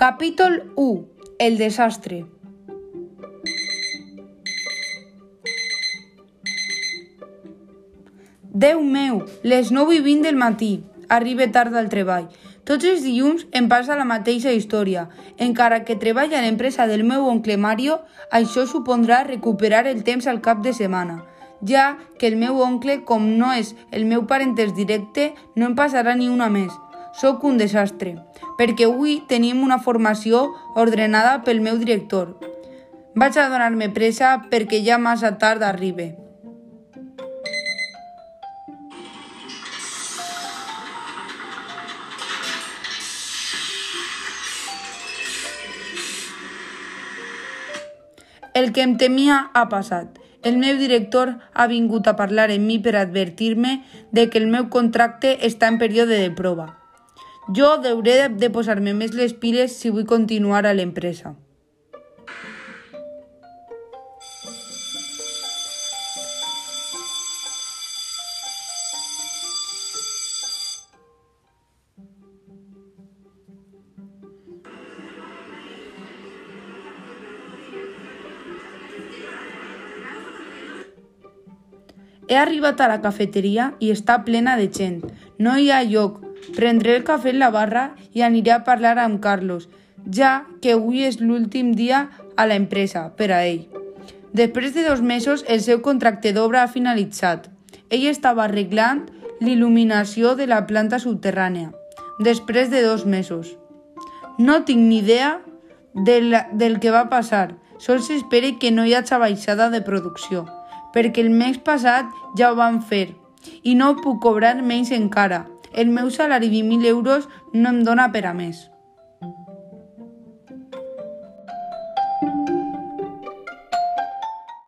Capítol 1. El desastre. Déu meu, les 9 i 20 del matí. Arribe tard al treball. Tots els dilluns em passa la mateixa història. Encara que treballa a l'empresa del meu oncle Mario, això supondrà recuperar el temps al cap de setmana ja que el meu oncle, com no és el meu parentès directe, no em passarà ni una més. Sóc un desastre, perquè avui tenim una formació ordenada pel meu director. Vaig a donar-me pressa perquè ja massa tard arribe. El que em temia ha passat. El meu director ha vingut a parlar amb mi per advertir-me de que el meu contracte està en període de prova. Jo deuré de posar-me més les piles si vull continuar a l'empresa. He arribat a la cafeteria i està plena de gent. No hi ha lloc. Prendré el cafè en la barra i aniré a parlar amb Carlos, ja que avui és l'últim dia a l'empresa per a ell. Després de dos mesos, el seu contracte d'obra ha finalitzat. Ell estava arreglant l'il·luminació de la planta subterrània, després de dos mesos. No tinc ni idea del, del que va passar. Sols espere que no hi hagi baixada de producció perquè el mes passat ja ho van fer i no puc cobrar menys encara. El meu salari de 1.000 euros no em dóna per a més.